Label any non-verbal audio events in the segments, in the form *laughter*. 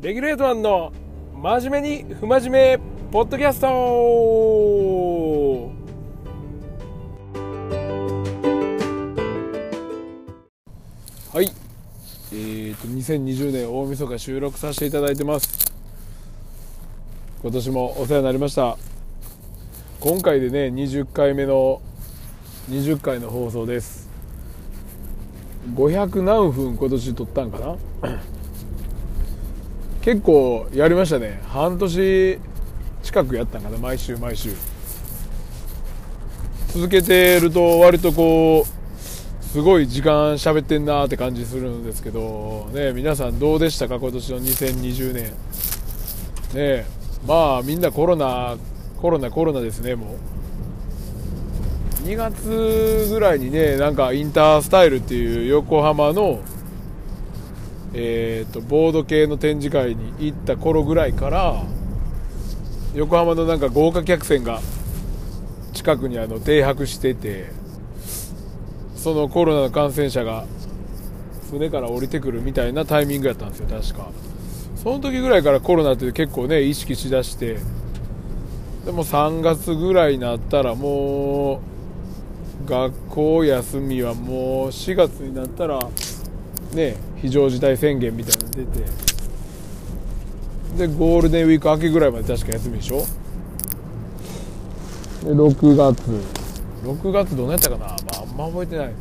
レギュレートマンの真面目に不真面目ポッドキャスト。はい。えーと2020年大晦日収録させていただいてます。今年もお世話になりました。今回でね20回目の20回の放送です。500何分今年撮ったんかな？結構やりましたね。半年近くやったんかな毎週毎週。続けてると割とこうすごい時間喋ってんなーって感じするんですけどね皆さんどうでしたか今年の2020年。ねまあみんなコロナコロナコロナですねもう。2月ぐらいにねなんかインタースタイルっていう横浜のえーと、ボード系の展示会に行った頃ぐらいから横浜のなんか豪華客船が近くにあの停泊しててそのコロナの感染者が船から降りてくるみたいなタイミングやったんですよ確か。その時ぐらいからコロナって結構ね意識しだしてでも3月ぐらいになったらもう学校休みはもう4月になったらねえ非常事態宣言みたいなの出てでゴールデンウィーク明けぐらいまで確か休みでしょ？で6月。6月どうなったかな、まあ、あんま覚えてない。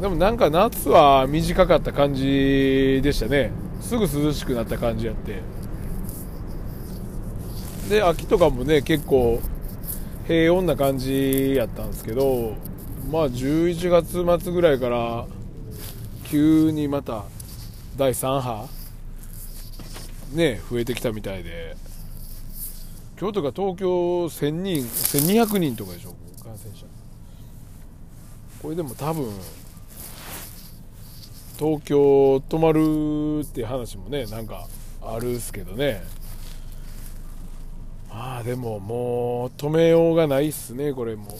でもなんか夏は短かった感じでしたね。すぐ涼しくなった感じやって。で秋とかもね結構平穏な感じやったんですけどまあ11月末ぐらいから急にまた第3波ね増えてきたみたいで。今日とか東京1000人1200人とかでしょ感染者。これでも多分東京泊まるって話もねなんかあるっすけどね。まあでももう止めようがないっすねこれも。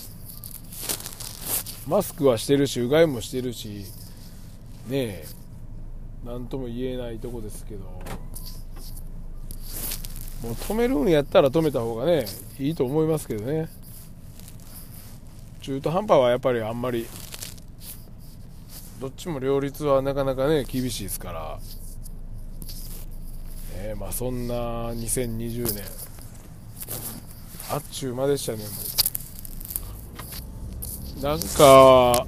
マスクはしてるしうがいもしてるし。ねえ。何とも言えないとこですけど。もう止めるんやったら止めた方がねいいと思いますけどね。中途半端はやっぱりあんまりどっちも両立はなかなかね厳しいですから。えまあそんな2020年あっちゅう間でしたねもう。なんか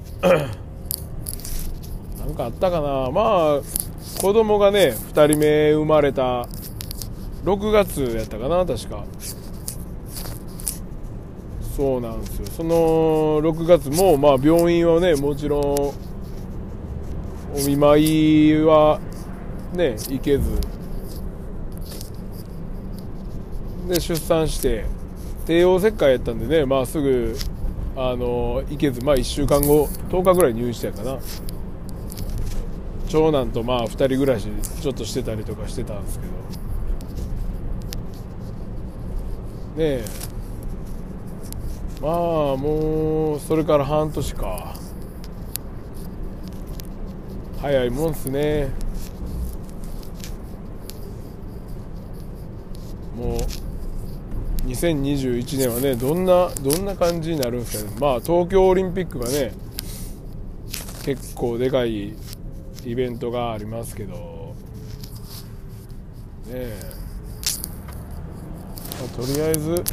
なんかあったかな。まあ子供がね2人目生まれた6月やったかな確か。そうなんですよ。その6月もまあ病院はねもちろんお見舞いはね行けず。で出産して帝王切開やったんでねまあすぐあの行けず。まあ1週間後10日ぐらい入院してやかな。長男とまあ2人暮らしちょっとしてたりとかしてたんですけど。ねえ。まあもうそれから半年か。早いもんっすね。もう2021年はねどんなどんな感じになるんですかね。まあ東京オリンピックがね結構でかいイベントがありますけど。ねえ、まあ、とりあえず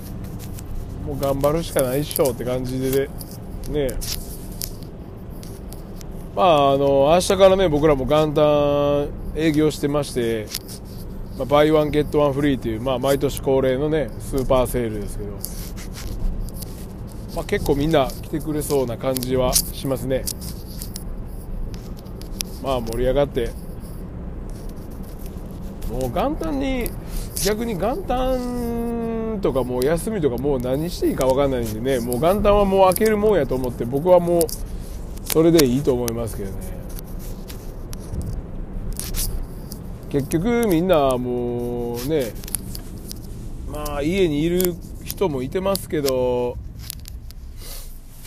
もう頑張るしかないっしょって感じでね。え。まああの明日からね僕らも元旦営業してまして、まあ、バイワンゲットワンフリーという、まあ、毎年恒例のねスーパーセールですけど、まあ、結構みんな来てくれそうな感じはしますね。まあ盛り上がって。もう元旦に逆に元旦とかもう休みとかもう何していいか分かんないんでね。もう元旦はもう開けるもんやと思って僕はもうそれでいいと思いますけどね。結局みんなもうねまあ家にいる人もいてますけど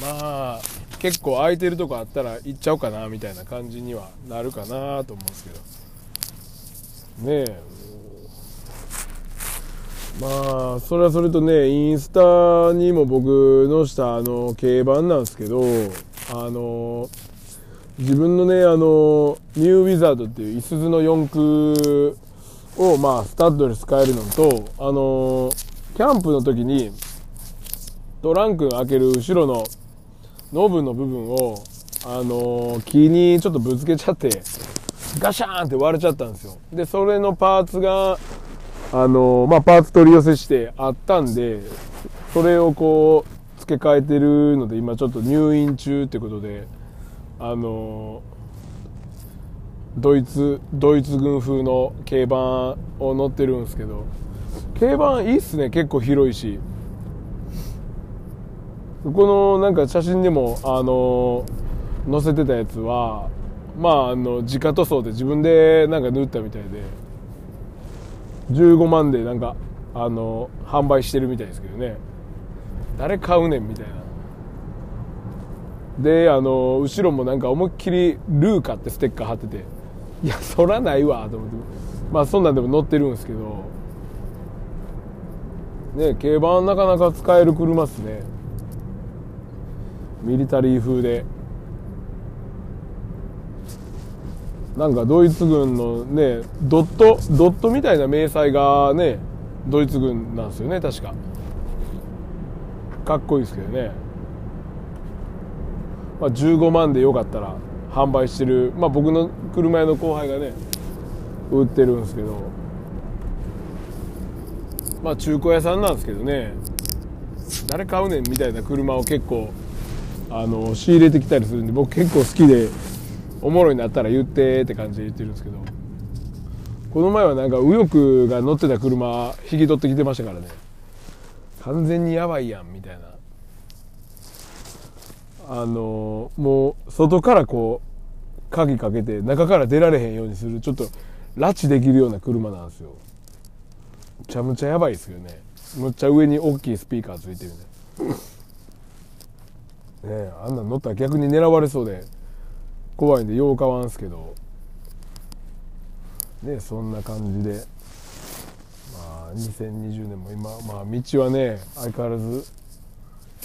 まあ結構空いてるとこあったら行っちゃおうかなみたいな感じにはなるかなと思うんですけど。ねえ。まあそれはそれとねインスタにも僕のしたあの競馬なんですけどあの自分のねあのニューウィザードっていういすゞの四駆をまあスタッドレス変えるのとあのキャンプの時にトランク開ける後ろのノブの部分をあの木にちょっとぶつけちゃってガシャーンって割れちゃったんですよ。でそれのパーツがあのまあパーツ取り寄せしてあったんでそれをこう付け替えてるので今ちょっと入院中ってことであのドイツドイツ軍風の軽バンを乗ってるんですけど軽バンいいっすね。結構広いし。このなんか写真でもあの載せてたやつはまああの自家塗装で自分でなんか塗ったみたいで15万でなんかあの販売してるみたいですけどね。誰買うねんみたいな。であの後ろもなんか思いっきりルーカってステッカー貼ってていやそらないわと思って。まあそんなんでも乗ってるんですけど。ね軽バンなかなか使える車っすね。ミリタリー風で。なんかドイツ軍のねドットドットみたいな迷彩がねドイツ軍なんですよね確か。かっこいいですけどね、まあ、15万でよかったら販売してる、まあ、僕の車屋の後輩がね売ってるんですけど。まあ中古屋さんなんですけどね。誰買うねんみたいな車を結構あの仕入れてきたりするんで僕結構好きでおもろいなったら言ってって感じで言ってるんですけどこの前はなんか右翼が乗ってた車引き取ってきてましたからね。完全にやばいやんみたいな。あのもう外からこう鍵かけて中から出られへんようにするちょっと拉致できるような車なんですよ。むちゃむちゃやばいですよね。むっちゃ上に大きいスピーカーついてるね。ねあんなん乗ったら逆に狙われそうで怖いんでよう買わんすけど。ねそんな感じで。まあ2020年も今まあ道はね相変わらず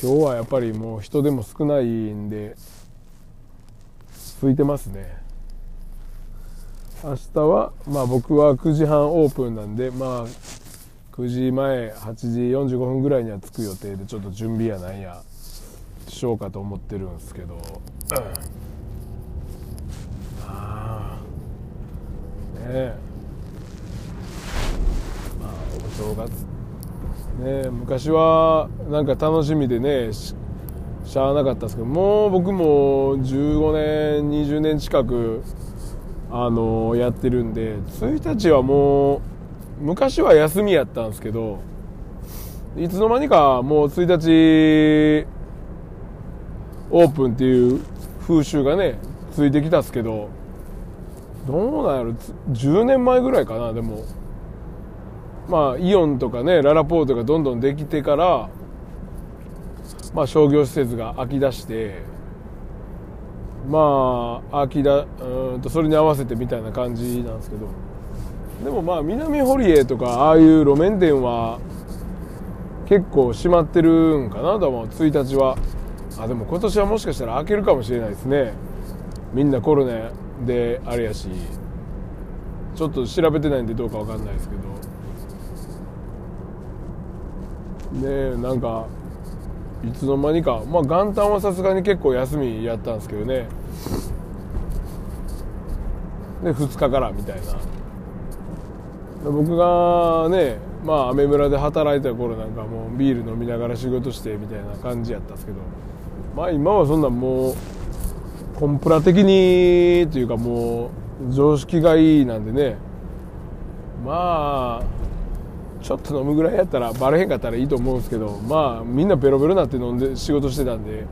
今日はやっぱりもう人でも少ないんで空いてますね。明日はまあ僕は9時半オープンなんでまあ9時前8時45分ぐらいには着く予定でちょっと準備やなんや。しようかと思ってるんですけど、ああねえ。まあお正月ね。昔はなんか楽しみでねししゃあなかったですけどもう僕も15年20年近くあのやってるんで1日はもう昔は休みやったんですけどいつの間にかもう1日オープンっていう風習がねついてきたっすけどどうなんやろ。10年前ぐらいかなでも。まあイオンとかねララポートがどんどんできてからまあ商業施設が空き出してまあ空きだうんとそれに合わせてみたいな感じなんですけど。でもまあ南堀江とかああいう路面店は結構閉まってるんかなと思う1日は。あでも今年はもしかしたら開けるかもしれないですね。みんなコロナであれやし。ちょっと調べてないんでどうかわかんないですけど。ねえなんかいつの間にかまあ元旦はさすがに結構休みやったんですけどね。で2日からみたいな。僕がねまあアメ村で働いた頃なんかもうビール飲みながら仕事してみたいな感じやったんですけど。まあ今はそんなもうコンプラ的にというかもう常識がいいなんでね。まあちょっと飲むぐらいやったらバレへんかったらいいと思うんですけど。まあみんなベロベロなって飲んで仕事してたんで。ね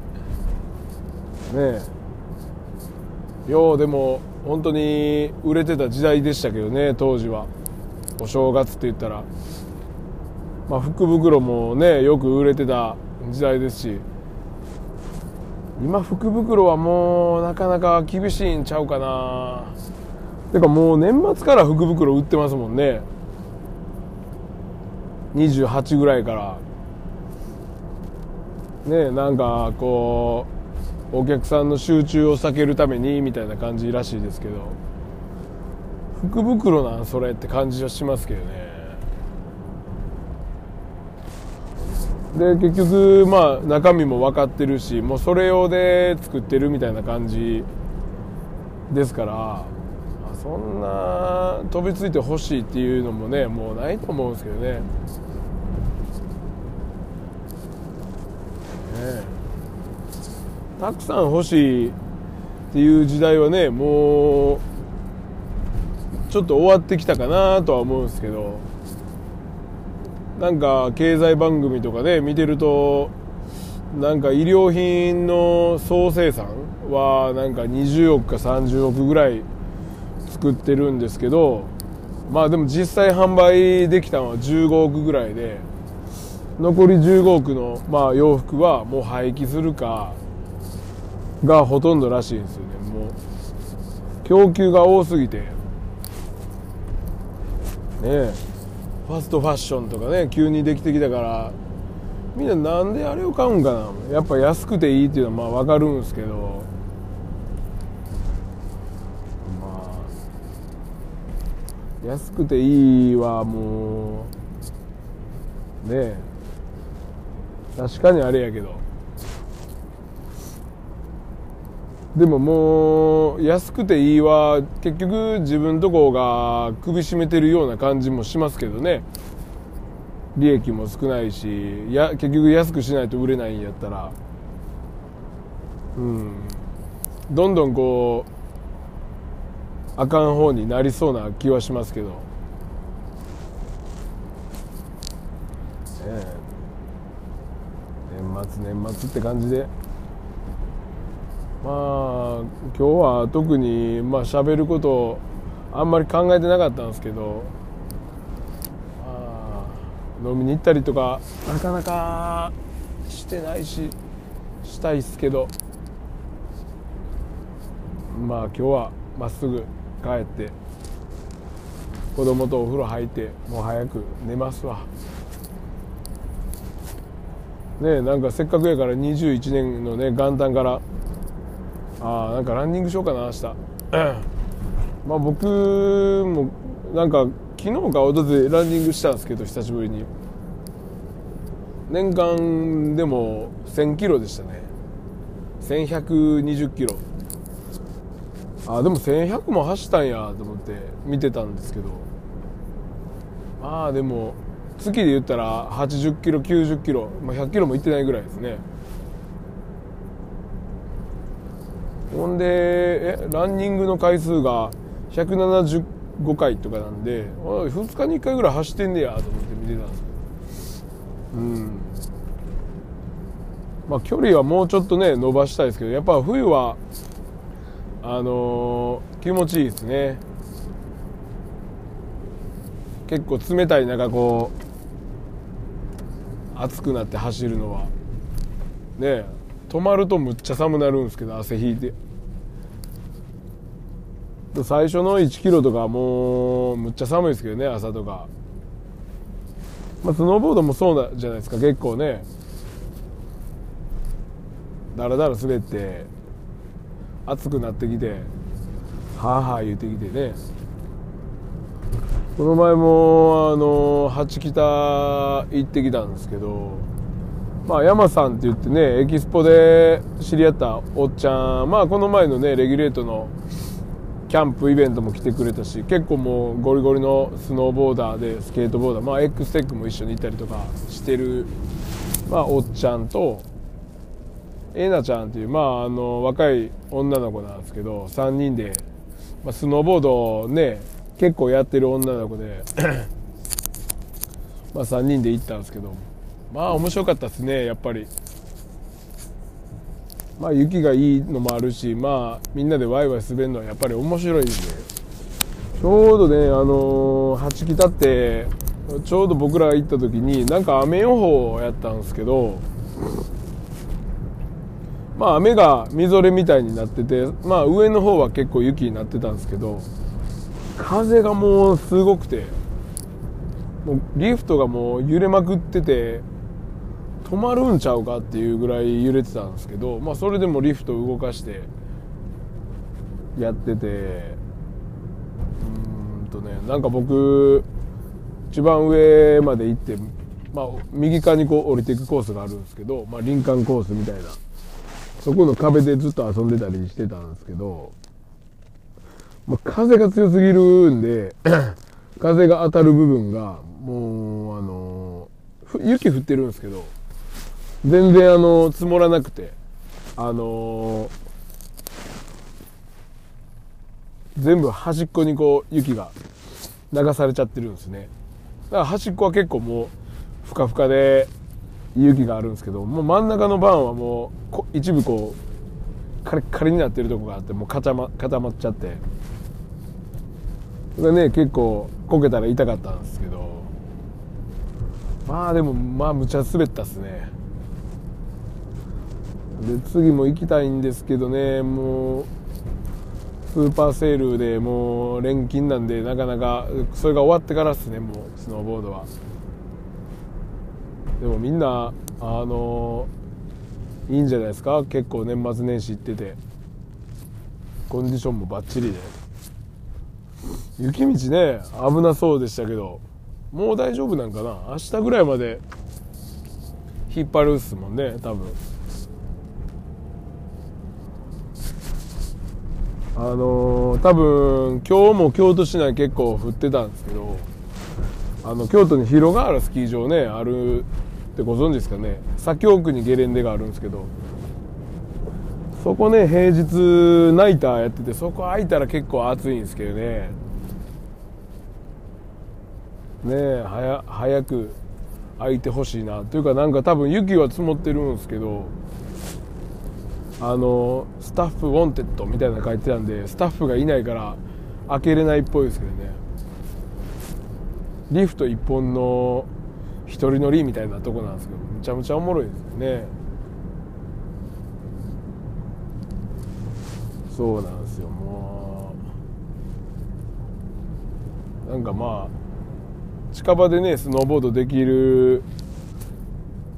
え。ようでも本当に売れてた時代でしたけどね当時は。お正月って言ったら。まあ福袋もねよく売れてた時代ですし。今福袋はもうなかなか厳しいんちゃうかな。てかもう年末から福袋売ってますもんね。28ぐらいから。ねなんかこうお客さんの集中を避けるためにみたいな感じらしいですけど。福袋なんそれって感じはしますけどね。で結局まあ中身も分かってるしもうそれ用で作ってるみたいな感じですからそんな飛びついてほしいっていうのもねもうないと思うんですけどね。ねたくさん欲しいっていう時代はねもうちょっと終わってきたかなとは思うんですけど。なんか経済番組とかで見てるとなんか医療品の総生産はなんか20億か30億ぐらい作ってるんですけどまあでも実際販売できたのは15億ぐらいで残り15億のまあ洋服はもう廃棄するかがほとんどらしいんですよね。もう供給が多すぎて。ねえ。ファストファッションとかね急にできてきたからみんななんであれを買うんかな。やっぱ安くていいっていうのはまあ分かるんですけど。まあ安くていいはもうねえ確かにあれやけど。でももう安くていいは結局自分とこが首絞めてるような感じもしますけどね。利益も少ないしや結局安くしないと売れないんやったら。うん。どんどんこうあかん方になりそうな気はしますけど、ええ、年末年末って感じで。まあ今日は特にまあ喋ることあんまり考えてなかったんですけど、まあ、飲みに行ったりとかなかなかしてないししたいっすけどまあ今日はまっすぐ帰って子供とお風呂入ってもう早く寝ますわ。ねなんかせっかくやから21年のね元旦からああなんかランニングしようかな明日。*clears throat* まあ僕もなんか昨日かおとつランニングしたんですけど久しぶりに。年間でも1000キロでしたね。1120キロ。あでも1100も走ったんやと思って見てたんですけど。まあでも月で言ったら80キロ90キロ、まあ、100キロも行ってないぐらいですね。ほんでえランニングの回数が175回とかなんで2日に1回ぐらい走ってんねやと思って見てたんですけどうん。まあ距離はもうちょっとね伸ばしたいですけどやっぱ冬はあのー、気持ちいいですね。結構冷たい中こう暑くなって走るのは。ね止まるとむっちゃ寒なるんですけど汗引いて。最初の1キロとかもうむっちゃ寒いですけどね朝とか。まあスノーボードもそうじゃないですか結構ね。だらだら滑って暑くなってきてはあはあ言うてきてね。この前もあの八北行ってきたんですけどまあ、山さんって言ってねエキスポで知り合ったおっちゃんまあこの前のねレギュレートのキャンプイベントも来てくれたし結構もうゴリゴリのスノーボーダーでスケートボーダーまあ X テックも一緒にいたりとかしてるまあおっちゃんとえなちゃんっていうまああの若い女の子なんですけど3人で、まあ、スノーボードね結構やってる女の子でまあ3人で行ったんですけどまあ面白かったですねやっぱり。まあ雪がいいのもあるしまあみんなでワイワイ滑るのはやっぱり面白いんで。ちょうどねあのー、八北ってちょうど僕らが行った時になんか雨予報やったんですけどまあ雨がみぞれみたいになっててまあ上の方は結構雪になってたんですけど風がもうすごくてもうリフトがもう揺れまくってて止まるんちゃうかっていうぐらい揺れてたんですけど、まあ、それでもリフト動かしてやっててうーんとねなんか僕一番上まで行って、まあ、右側にこう降りていくコースがあるんですけど、まあ、林間コースみたいな。そこの壁でずっと遊んでたりしてたんですけど、まあ、風が強すぎるんで *clears throat* 風が当たる部分がもうあの雪降ってるんですけど全然あの積もらなくて。あの全部端っこにこう雪が流されちゃってるんですね。だから端っこは結構もうふかふかで雪があるんですけどもう真ん中の番はもう一部こうカリカリになってるとこがあってもう固ま固まっちゃって。それね結構こけたら痛かったんですけど。まあでもまあむちゃ滑ったっすね。で次も行きたいんですけどねもうスーパーセールでもう連勤なんでなかなかそれが終わってからっすねもうスノーボードは。でもみんなあのいいんじゃないですか？結構年末年始行ってて。コンディションもバッチリで。雪道ね危なそうでしたけどもう大丈夫なんかな？明日ぐらいまで引っ張るっすもんね多分。あのー、多分今日も京都市内結構降ってたんですけどあの京都に広ヶ原スキー場ねあるってご存知ですかね。左京区にゲレンデがあるんですけどそこね平日ナイターやっててそこ空いたら結構暑いんですけどね。ねえ早早く空いてほしいな。というかなんか多分雪は積もってるんですけどあの Staff Wanted みたいなの書いてたんでスタッフがいないから開けれないっぽいですけどね。リフト1本の1人乗りみたいなとこなんですけどむちゃむちゃおもろいですよね。そうなんですよ。もうなんかまあ近場でねスノーボードできる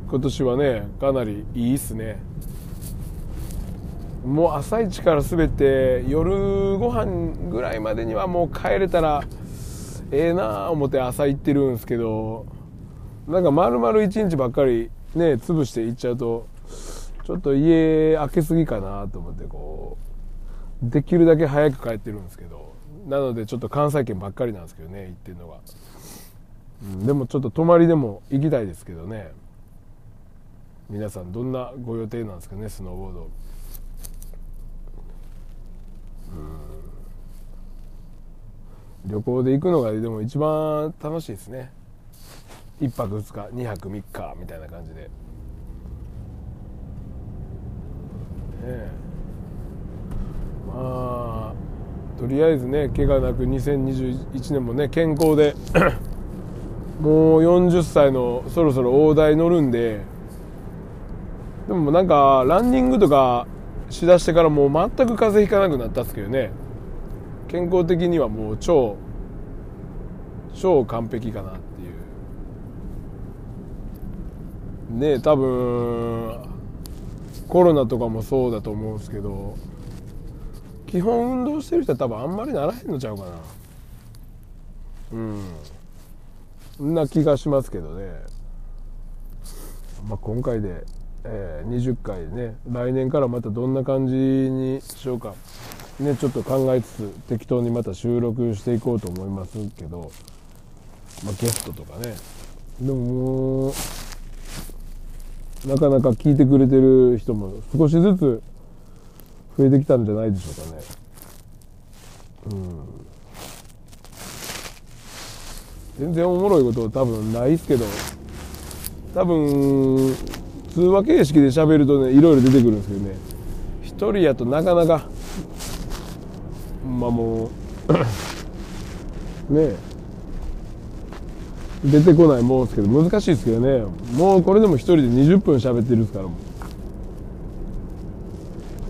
今年はねかなりいいっすね。もう朝一から滑って夜ご飯ぐらいまでにはもう帰れたらええなあ思って朝行ってるんですけどなんか丸々一日ばっかりね潰して行っちゃうとちょっと家開けすぎかなと思ってこうできるだけ早く帰ってるんですけどなのでちょっと関西圏ばっかりなんですけどね行ってるのが、うん、でもちょっと泊まりでも行きたいですけどね。皆さんどんなご予定なんですかねスノーボード。旅行で行くのがでも一番楽しいですね。1泊2日2泊3日みたいな感じで。ねまあとりあえずね怪我なく2021年もね健康で *coughs* もう40歳のそろそろ大台乗るんででもなんかランニングとかしだしてからもう全く風邪ひかなくなったんですけどね。健康的にはもう超超完璧かなっていう。ね多分コロナとかもそうだと思うんですけど基本運動してる人は多分あんまりならへんのちゃうかな。うん。んな気がしますけどね、まあ、今回でえー、20回ね。来年からまたどんな感じにしようか。ねちょっと考えつつ適当にまた収録していこうと思いますけど、まあ、ゲストとかね。でももうなかなか聞いてくれてる人も少しずつ増えてきたんじゃないでしょうかね。うん。全然おもろいこと多分ないっすけど。多分通話形式で喋るとねいろいろ出てくるんですけどね。一人やとなかなかまあもう *coughs* ね出てこないもんですけど難しいですけどね。もうこれでも一人で20分喋ってるんですからも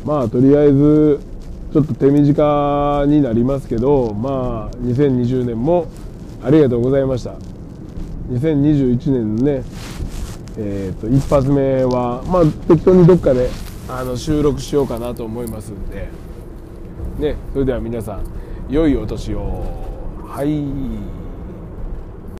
まあとりあえずちょっと手短になりますけどまあ2020年もありがとうございました。2021年のねえーと、一発目はまあ適当にどっかであの収録しようかなと思いますんで。ねそれでは皆さん良いお年を。はい。